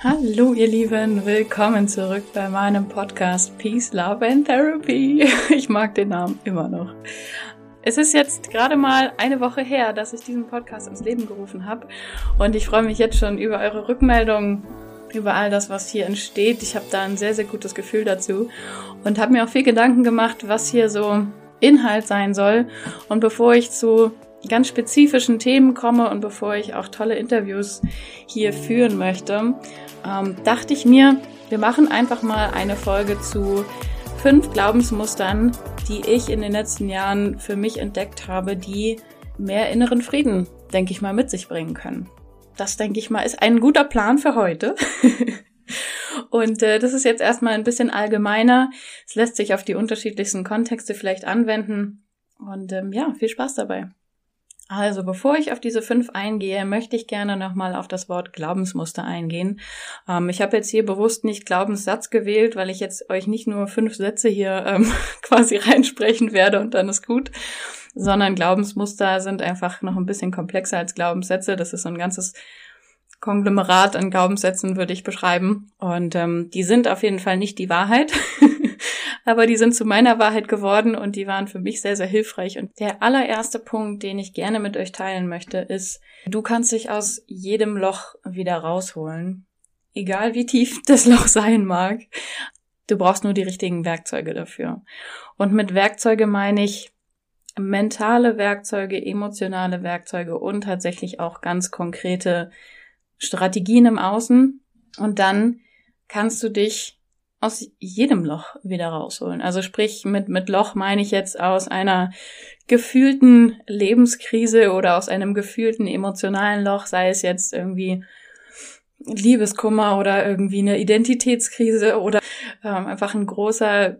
Hallo ihr Lieben, willkommen zurück bei meinem Podcast Peace, Love and Therapy. Ich mag den Namen immer noch. Es ist jetzt gerade mal eine Woche her, dass ich diesen Podcast ins Leben gerufen habe und ich freue mich jetzt schon über eure Rückmeldungen, über all das, was hier entsteht. Ich habe da ein sehr, sehr gutes Gefühl dazu und habe mir auch viel Gedanken gemacht, was hier so Inhalt sein soll. Und bevor ich zu ganz spezifischen Themen komme und bevor ich auch tolle Interviews hier führen möchte, ähm, dachte ich mir, wir machen einfach mal eine Folge zu fünf Glaubensmustern, die ich in den letzten Jahren für mich entdeckt habe, die mehr inneren Frieden, denke ich mal, mit sich bringen können. Das, denke ich mal, ist ein guter Plan für heute. Und äh, das ist jetzt erstmal ein bisschen allgemeiner. Es lässt sich auf die unterschiedlichsten Kontexte vielleicht anwenden. Und ähm, ja, viel Spaß dabei. Also, bevor ich auf diese fünf eingehe, möchte ich gerne nochmal auf das Wort Glaubensmuster eingehen. Ähm, ich habe jetzt hier bewusst nicht Glaubenssatz gewählt, weil ich jetzt euch nicht nur fünf Sätze hier ähm, quasi reinsprechen werde und dann ist gut, sondern Glaubensmuster sind einfach noch ein bisschen komplexer als Glaubenssätze. Das ist so ein ganzes Konglomerat an Glaubenssätzen, würde ich beschreiben. Und ähm, die sind auf jeden Fall nicht die Wahrheit. aber die sind zu meiner Wahrheit geworden und die waren für mich sehr, sehr hilfreich. Und der allererste Punkt, den ich gerne mit euch teilen möchte, ist, du kannst dich aus jedem Loch wieder rausholen. Egal wie tief das Loch sein mag. Du brauchst nur die richtigen Werkzeuge dafür. Und mit Werkzeuge meine ich mentale Werkzeuge, emotionale Werkzeuge und tatsächlich auch ganz konkrete Strategien im Außen. Und dann kannst du dich aus jedem Loch wieder rausholen. Also sprich, mit, mit Loch meine ich jetzt aus einer gefühlten Lebenskrise oder aus einem gefühlten emotionalen Loch, sei es jetzt irgendwie Liebeskummer oder irgendwie eine Identitätskrise oder ähm, einfach ein großer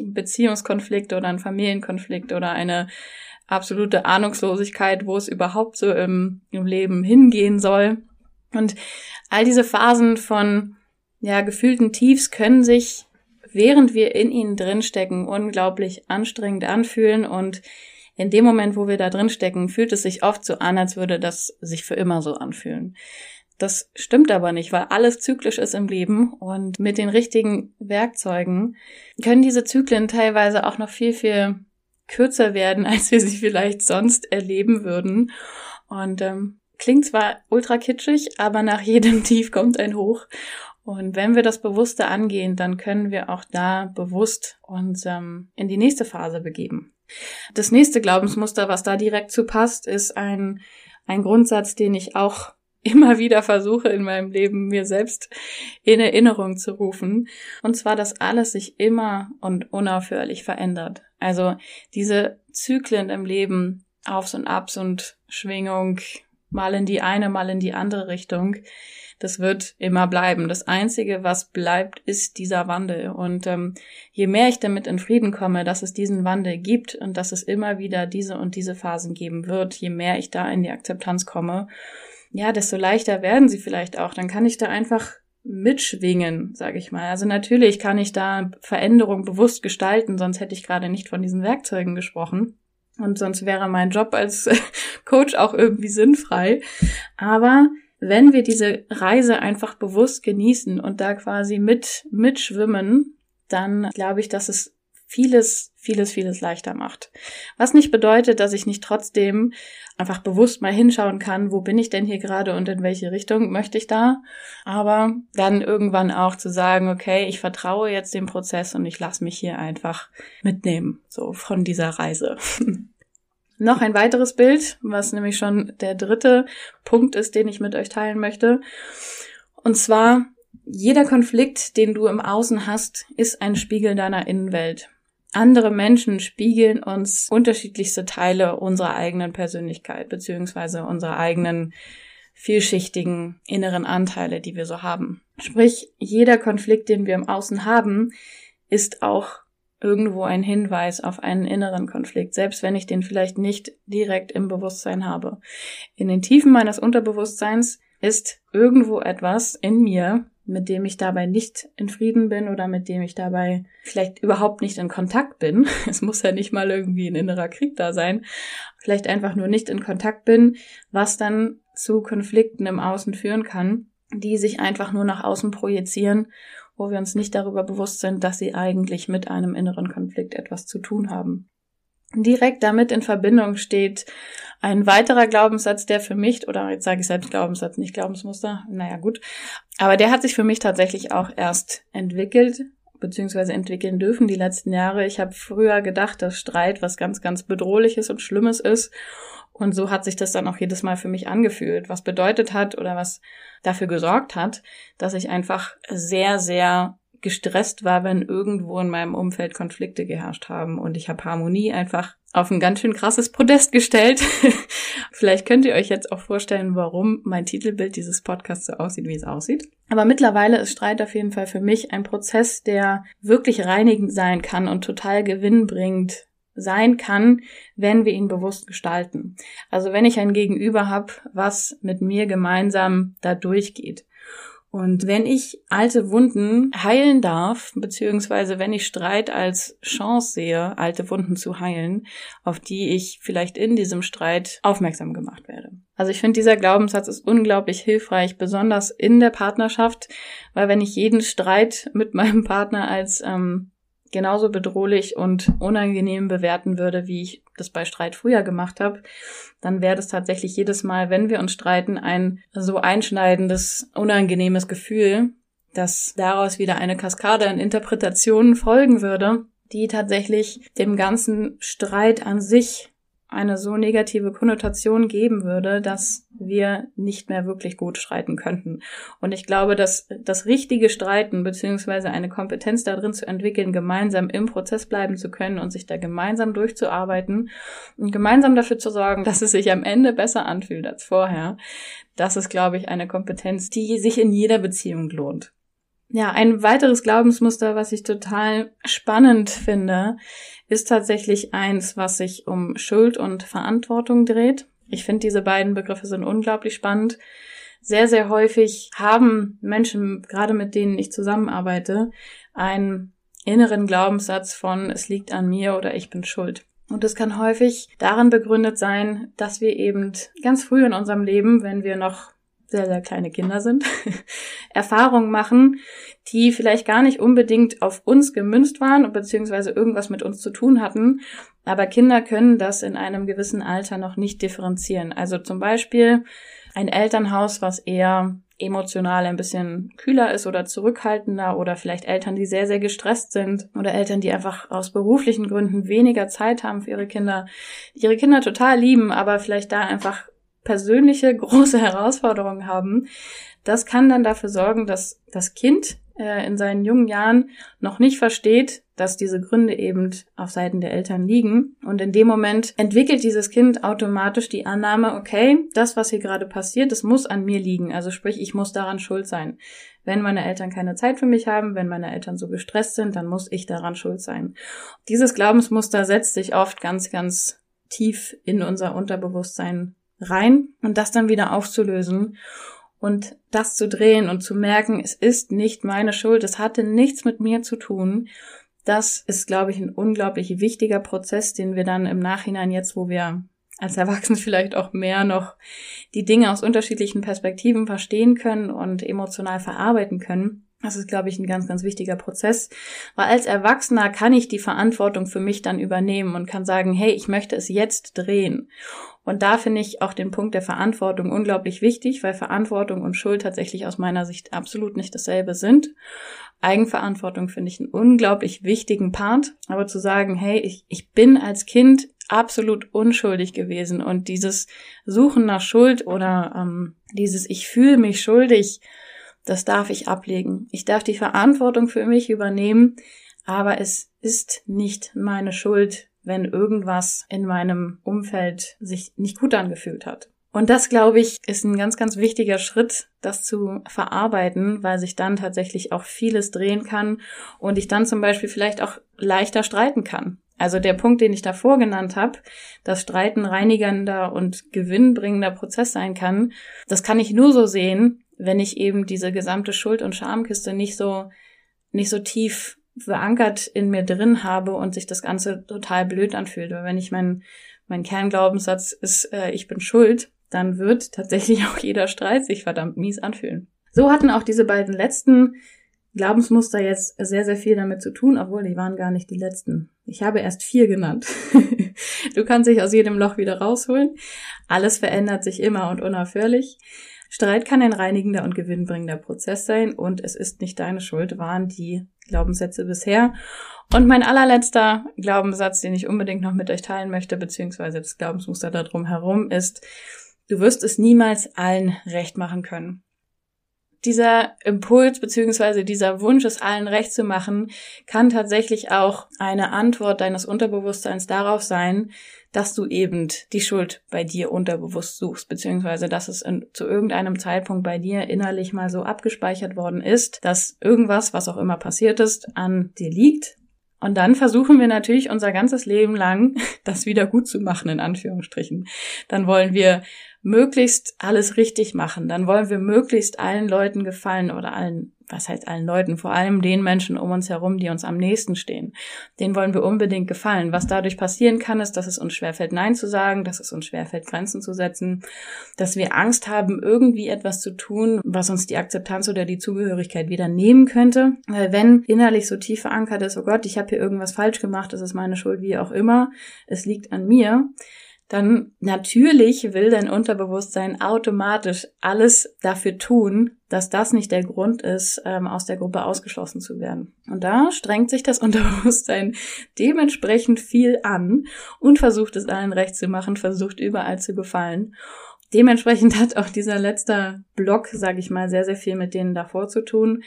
Beziehungskonflikt oder ein Familienkonflikt oder eine absolute Ahnungslosigkeit, wo es überhaupt so im, im Leben hingehen soll. Und all diese Phasen von ja, gefühlten Tiefs können sich, während wir in ihnen drinstecken, unglaublich anstrengend anfühlen und in dem Moment, wo wir da drinstecken, fühlt es sich oft so an, als würde das sich für immer so anfühlen. Das stimmt aber nicht, weil alles zyklisch ist im Leben und mit den richtigen Werkzeugen können diese Zyklen teilweise auch noch viel, viel kürzer werden, als wir sie vielleicht sonst erleben würden. Und ähm, klingt zwar ultra kitschig, aber nach jedem Tief kommt ein Hoch. Und wenn wir das Bewusste angehen, dann können wir auch da bewusst uns ähm, in die nächste Phase begeben. Das nächste Glaubensmuster, was da direkt zu passt, ist ein, ein Grundsatz, den ich auch immer wieder versuche in meinem Leben mir selbst in Erinnerung zu rufen. Und zwar, dass alles sich immer und unaufhörlich verändert. Also diese Zyklen im Leben, Aufs und Abs und Schwingung, mal in die eine, mal in die andere Richtung, das wird immer bleiben. Das Einzige, was bleibt, ist dieser Wandel. Und ähm, je mehr ich damit in Frieden komme, dass es diesen Wandel gibt und dass es immer wieder diese und diese Phasen geben wird, je mehr ich da in die Akzeptanz komme, ja, desto leichter werden sie vielleicht auch. Dann kann ich da einfach mitschwingen, sage ich mal. Also natürlich kann ich da Veränderung bewusst gestalten, sonst hätte ich gerade nicht von diesen Werkzeugen gesprochen. Und sonst wäre mein Job als Coach auch irgendwie sinnfrei. Aber wenn wir diese Reise einfach bewusst genießen und da quasi mit, mitschwimmen, dann glaube ich, dass es vieles, vieles, vieles leichter macht. Was nicht bedeutet, dass ich nicht trotzdem einfach bewusst mal hinschauen kann, wo bin ich denn hier gerade und in welche Richtung möchte ich da. Aber dann irgendwann auch zu sagen, okay, ich vertraue jetzt dem Prozess und ich lasse mich hier einfach mitnehmen, so von dieser Reise. Noch ein weiteres Bild, was nämlich schon der dritte Punkt ist, den ich mit euch teilen möchte. Und zwar, jeder Konflikt, den du im Außen hast, ist ein Spiegel deiner Innenwelt. Andere Menschen spiegeln uns unterschiedlichste Teile unserer eigenen Persönlichkeit, beziehungsweise unserer eigenen vielschichtigen inneren Anteile, die wir so haben. Sprich, jeder Konflikt, den wir im Außen haben, ist auch irgendwo ein Hinweis auf einen inneren Konflikt, selbst wenn ich den vielleicht nicht direkt im Bewusstsein habe. In den Tiefen meines Unterbewusstseins ist irgendwo etwas in mir, mit dem ich dabei nicht in Frieden bin oder mit dem ich dabei vielleicht überhaupt nicht in Kontakt bin. Es muss ja nicht mal irgendwie ein innerer Krieg da sein. Vielleicht einfach nur nicht in Kontakt bin, was dann zu Konflikten im Außen führen kann. die sich einfach nur nach außen projizieren, wo wir uns nicht darüber bewusst sind, dass sie eigentlich mit einem inneren Konflikt etwas zu tun haben. Direkt damit in Verbindung steht ein weiterer Glaubenssatz, der für mich, oder jetzt sage ich selbst Glaubenssatz, nicht Glaubensmuster, naja gut, aber der hat sich für mich tatsächlich auch erst entwickelt, beziehungsweise entwickeln dürfen die letzten Jahre. Ich habe früher gedacht, dass Streit was ganz, ganz bedrohliches und Schlimmes ist. Und so hat sich das dann auch jedes Mal für mich angefühlt, was bedeutet hat oder was dafür gesorgt hat, dass ich einfach sehr, sehr gestresst war, wenn irgendwo in meinem Umfeld Konflikte geherrscht haben. Und ich habe Harmonie einfach auf ein ganz schön krasses Podest gestellt. Vielleicht könnt ihr euch jetzt auch vorstellen, warum mein Titelbild dieses Podcasts so aussieht, wie es aussieht. Aber mittlerweile ist Streit auf jeden Fall für mich ein Prozess, der wirklich reinigend sein kann und total gewinnbringend sein kann, wenn wir ihn bewusst gestalten. Also wenn ich ein Gegenüber habe, was mit mir gemeinsam da durchgeht. Und wenn ich alte Wunden heilen darf, beziehungsweise wenn ich Streit als Chance sehe, alte Wunden zu heilen, auf die ich vielleicht in diesem Streit aufmerksam gemacht werde. Also ich finde, dieser Glaubenssatz ist unglaublich hilfreich, besonders in der Partnerschaft, weil wenn ich jeden Streit mit meinem Partner als ähm, genauso bedrohlich und unangenehm bewerten würde, wie ich das bei Streit früher gemacht habe, dann wäre das tatsächlich jedes Mal, wenn wir uns streiten, ein so einschneidendes, unangenehmes Gefühl, dass daraus wieder eine Kaskade an Interpretationen folgen würde, die tatsächlich dem ganzen Streit an sich eine so negative Konnotation geben würde, dass wir nicht mehr wirklich gut streiten könnten. Und ich glaube, dass das richtige Streiten beziehungsweise eine Kompetenz darin zu entwickeln, gemeinsam im Prozess bleiben zu können und sich da gemeinsam durchzuarbeiten und gemeinsam dafür zu sorgen, dass es sich am Ende besser anfühlt als vorher, das ist, glaube ich, eine Kompetenz, die sich in jeder Beziehung lohnt. Ja, ein weiteres Glaubensmuster, was ich total spannend finde, ist tatsächlich eins, was sich um Schuld und Verantwortung dreht. Ich finde, diese beiden Begriffe sind unglaublich spannend. Sehr, sehr häufig haben Menschen, gerade mit denen ich zusammenarbeite, einen inneren Glaubenssatz von es liegt an mir oder ich bin schuld. Und das kann häufig darin begründet sein, dass wir eben ganz früh in unserem Leben, wenn wir noch sehr, sehr kleine Kinder sind, Erfahrungen machen, die vielleicht gar nicht unbedingt auf uns gemünzt waren, beziehungsweise irgendwas mit uns zu tun hatten. Aber Kinder können das in einem gewissen Alter noch nicht differenzieren. Also zum Beispiel ein Elternhaus, was eher emotional ein bisschen kühler ist oder zurückhaltender oder vielleicht Eltern, die sehr, sehr gestresst sind oder Eltern, die einfach aus beruflichen Gründen weniger Zeit haben für ihre Kinder, ihre Kinder total lieben, aber vielleicht da einfach persönliche große Herausforderungen haben, das kann dann dafür sorgen, dass das Kind äh, in seinen jungen Jahren noch nicht versteht, dass diese Gründe eben auf Seiten der Eltern liegen. Und in dem Moment entwickelt dieses Kind automatisch die Annahme, okay, das, was hier gerade passiert, das muss an mir liegen. Also sprich, ich muss daran schuld sein. Wenn meine Eltern keine Zeit für mich haben, wenn meine Eltern so gestresst sind, dann muss ich daran schuld sein. Dieses Glaubensmuster setzt sich oft ganz, ganz tief in unser Unterbewusstsein rein und das dann wieder aufzulösen und das zu drehen und zu merken, es ist nicht meine Schuld, es hatte nichts mit mir zu tun. Das ist, glaube ich, ein unglaublich wichtiger Prozess, den wir dann im Nachhinein jetzt, wo wir als Erwachsene vielleicht auch mehr noch die Dinge aus unterschiedlichen Perspektiven verstehen können und emotional verarbeiten können, das ist, glaube ich, ein ganz, ganz wichtiger Prozess, weil als Erwachsener kann ich die Verantwortung für mich dann übernehmen und kann sagen, hey, ich möchte es jetzt drehen. Und da finde ich auch den Punkt der Verantwortung unglaublich wichtig, weil Verantwortung und Schuld tatsächlich aus meiner Sicht absolut nicht dasselbe sind. Eigenverantwortung finde ich einen unglaublich wichtigen Part, aber zu sagen, hey, ich, ich bin als Kind absolut unschuldig gewesen und dieses Suchen nach Schuld oder ähm, dieses Ich fühle mich schuldig, das darf ich ablegen. Ich darf die Verantwortung für mich übernehmen, aber es ist nicht meine Schuld, wenn irgendwas in meinem Umfeld sich nicht gut angefühlt hat. Und das, glaube ich, ist ein ganz, ganz wichtiger Schritt, das zu verarbeiten, weil sich dann tatsächlich auch vieles drehen kann und ich dann zum Beispiel vielleicht auch leichter streiten kann. Also der Punkt, den ich davor genannt habe, dass Streiten reinigender und gewinnbringender Prozess sein kann, das kann ich nur so sehen, wenn ich eben diese gesamte Schuld- und Schamkiste nicht so, nicht so tief verankert in mir drin habe und sich das Ganze total blöd anfühlt. Weil wenn ich mein, mein Kernglaubenssatz ist, äh, ich bin schuld, dann wird tatsächlich auch jeder Streit sich verdammt mies anfühlen. So hatten auch diese beiden letzten Glaubensmuster jetzt sehr, sehr viel damit zu tun, obwohl die waren gar nicht die letzten. Ich habe erst vier genannt. du kannst dich aus jedem Loch wieder rausholen. Alles verändert sich immer und unaufhörlich. Streit kann ein reinigender und gewinnbringender Prozess sein und es ist nicht deine Schuld, waren die Glaubenssätze bisher. Und mein allerletzter Glaubenssatz, den ich unbedingt noch mit euch teilen möchte, beziehungsweise das Glaubensmuster darum herum, ist, du wirst es niemals allen recht machen können dieser Impuls beziehungsweise dieser Wunsch, es allen recht zu machen, kann tatsächlich auch eine Antwort deines Unterbewusstseins darauf sein, dass du eben die Schuld bei dir unterbewusst suchst, beziehungsweise dass es in, zu irgendeinem Zeitpunkt bei dir innerlich mal so abgespeichert worden ist, dass irgendwas, was auch immer passiert ist, an dir liegt. Und dann versuchen wir natürlich unser ganzes Leben lang, das wieder gut zu machen, in Anführungsstrichen. Dann wollen wir möglichst alles richtig machen. Dann wollen wir möglichst allen Leuten gefallen oder allen, was heißt allen Leuten, vor allem den Menschen um uns herum, die uns am nächsten stehen. Den wollen wir unbedingt gefallen. Was dadurch passieren kann, ist, dass es uns schwerfällt, Nein zu sagen, dass es uns schwerfällt, Grenzen zu setzen, dass wir Angst haben, irgendwie etwas zu tun, was uns die Akzeptanz oder die Zugehörigkeit wieder nehmen könnte. Weil wenn innerlich so tief verankert ist, oh Gott, ich habe hier irgendwas falsch gemacht, es ist meine Schuld, wie auch immer, es liegt an mir, dann natürlich will dein Unterbewusstsein automatisch alles dafür tun, dass das nicht der Grund ist, ähm, aus der Gruppe ausgeschlossen zu werden. Und da strengt sich das Unterbewusstsein dementsprechend viel an und versucht es allen recht zu machen, versucht überall zu gefallen. Dementsprechend hat auch dieser letzte Block, sage ich mal, sehr, sehr viel mit denen davor zu tun.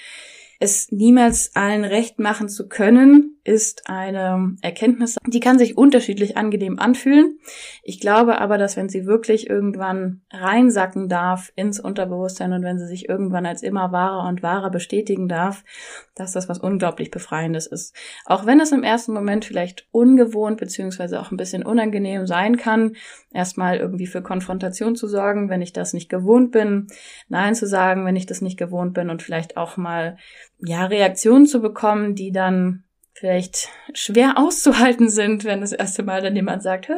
Es niemals allen recht machen zu können, ist eine Erkenntnis, die kann sich unterschiedlich angenehm anfühlen. Ich glaube aber, dass wenn sie wirklich irgendwann reinsacken darf ins Unterbewusstsein und wenn sie sich irgendwann als immer wahrer und wahrer bestätigen darf, dass das was unglaublich Befreiendes ist. Auch wenn es im ersten Moment vielleicht ungewohnt beziehungsweise auch ein bisschen unangenehm sein kann, erstmal irgendwie für Konfrontation zu sorgen, wenn ich das nicht gewohnt bin, Nein zu sagen, wenn ich das nicht gewohnt bin und vielleicht auch mal ja Reaktionen zu bekommen, die dann vielleicht schwer auszuhalten sind, wenn das erste Mal dann jemand sagt,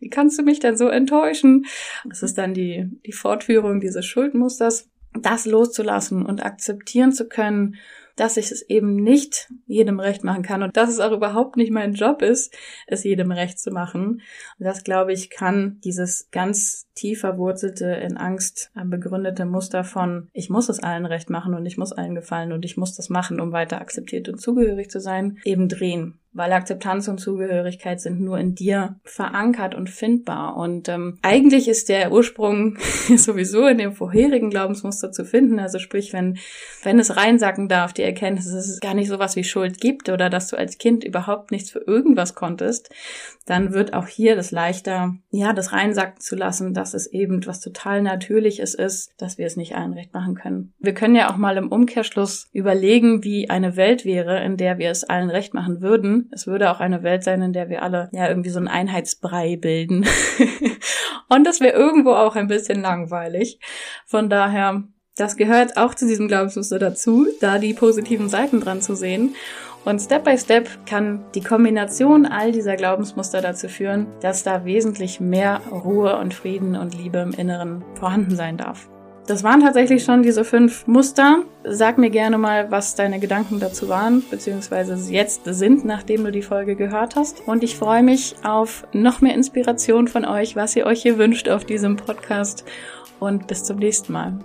wie kannst du mich denn so enttäuschen? Das ist dann die, die Fortführung dieses Schuldmusters, das loszulassen und akzeptieren zu können dass ich es eben nicht jedem recht machen kann und dass es auch überhaupt nicht mein Job ist, es jedem recht zu machen. Und das, glaube ich, kann dieses ganz tief verwurzelte, in Angst begründete Muster von, ich muss es allen recht machen und ich muss allen gefallen und ich muss das machen, um weiter akzeptiert und zugehörig zu sein, eben drehen weil Akzeptanz und Zugehörigkeit sind nur in dir verankert und findbar. Und ähm, eigentlich ist der Ursprung sowieso in dem vorherigen Glaubensmuster zu finden. Also sprich, wenn, wenn es reinsacken darf, die Erkenntnis, dass es gar nicht sowas wie Schuld gibt oder dass du als Kind überhaupt nichts für irgendwas konntest, dann wird auch hier das leichter, ja, das reinsacken zu lassen, dass es eben was total Natürliches ist, dass wir es nicht allen recht machen können. Wir können ja auch mal im Umkehrschluss überlegen, wie eine Welt wäre, in der wir es allen recht machen würden es würde auch eine Welt sein, in der wir alle ja irgendwie so einen Einheitsbrei bilden. und das wäre irgendwo auch ein bisschen langweilig. Von daher, das gehört auch zu diesem Glaubensmuster dazu, da die positiven Seiten dran zu sehen. Und Step by Step kann die Kombination all dieser Glaubensmuster dazu führen, dass da wesentlich mehr Ruhe und Frieden und Liebe im Inneren vorhanden sein darf. Das waren tatsächlich schon diese fünf Muster. Sag mir gerne mal, was deine Gedanken dazu waren, beziehungsweise jetzt sind, nachdem du die Folge gehört hast. Und ich freue mich auf noch mehr Inspiration von euch, was ihr euch hier wünscht auf diesem Podcast. Und bis zum nächsten Mal.